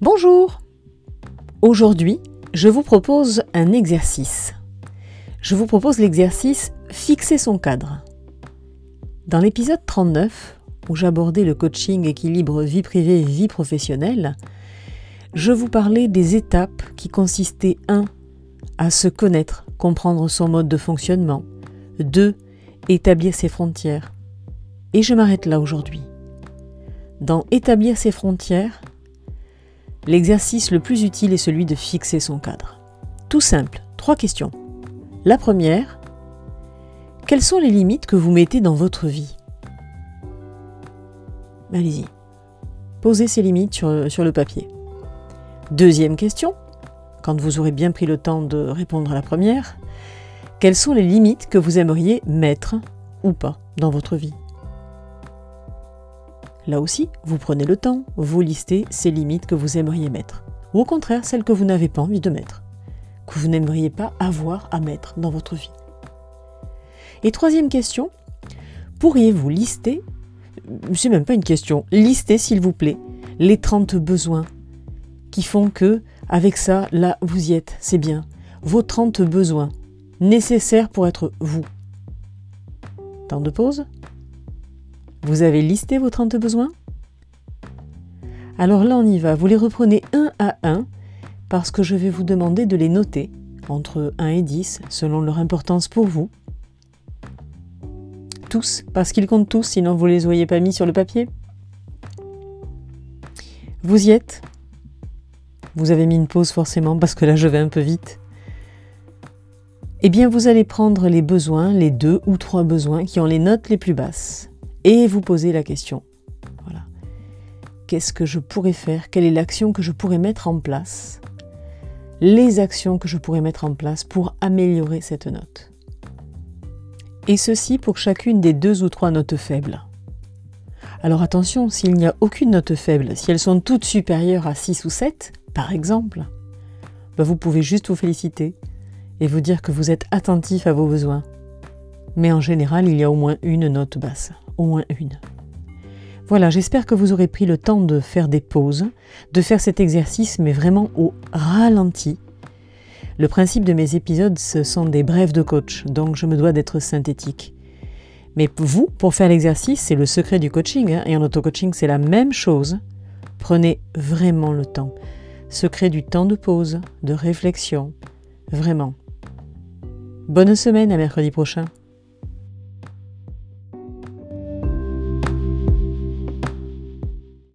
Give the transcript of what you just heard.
Bonjour Aujourd'hui, je vous propose un exercice. Je vous propose l'exercice Fixer son cadre. Dans l'épisode 39, où j'abordais le coaching équilibre vie privée et vie professionnelle, je vous parlais des étapes qui consistaient 1. à se connaître, comprendre son mode de fonctionnement, 2. établir ses frontières. Et je m'arrête là aujourd'hui. Dans établir ses frontières, l'exercice le plus utile est celui de fixer son cadre. Tout simple, trois questions. La première, quelles sont les limites que vous mettez dans votre vie? Allez-y. Posez ces limites sur, le papier. Deuxième question, quand vous aurez bien pris le temps de répondre à la première, quelles sont les limites que vous aimeriez mettre ou pas dans votre vie? Là aussi, vous prenez le temps, vous listez ces limites que vous aimeriez mettre, ou au contraire celles que vous n'avez pas envie de mettre, que vous n'aimeriez pas avoir à mettre dans votre vie. Et troisième question, pourriez-vous lister, c'est même pas une question, lister s'il vous plaît, les 30 besoins qui font que, avec ça, là, vous y êtes, c'est bien. Vos 30 besoins nécessaires pour être vous. Temps de pause Vous avez listé vos 30 besoins? Alors là, on y va. Vous les reprenez un à un parce que je vais vous demander de les noter entre 1 et 10 selon leur importance pour vous. Tous, parce qu'ils comptent tous, sinon vous ne les auriez pas mis sur le papier. Vous y êtes? Vous avez mis une pause forcément parce que là je vais un peu vite. Eh bien vous allez prendre les besoins, les deux ou trois besoins qui ont les notes les plus basses et vous poser la question. Voilà. Qu'est-ce que je pourrais faire? Quelle est l'action que je pourrais mettre en place? Les actions que je pourrais mettre en place pour améliorer cette note. Et ceci pour chacune des deux ou trois notes faibles. Alors attention, s'il n'y a aucune note faible, si elles sont toutes supérieures à 6 ou 7, par exemple, bah, vous pouvez juste vous féliciter et vous dire que vous êtes attentif à vos besoins. Mais en général, il y a au moins une note basse, au moins une. Voilà, j'espère que vous aurez pris le temps de faire des pauses, de faire cet exercice, mais vraiment au ralenti. Le principe de mes épisodes, ce sont des brèves de coach, donc je me dois d'être synthétique. Mais vous, pour faire l'exercice, c'est le secret du coaching, hein, et en auto-coaching, c'est la même chose. Prenez vraiment le temps se crée du temps de pause, de réflexion. Vraiment. Bonne semaine à mercredi prochain.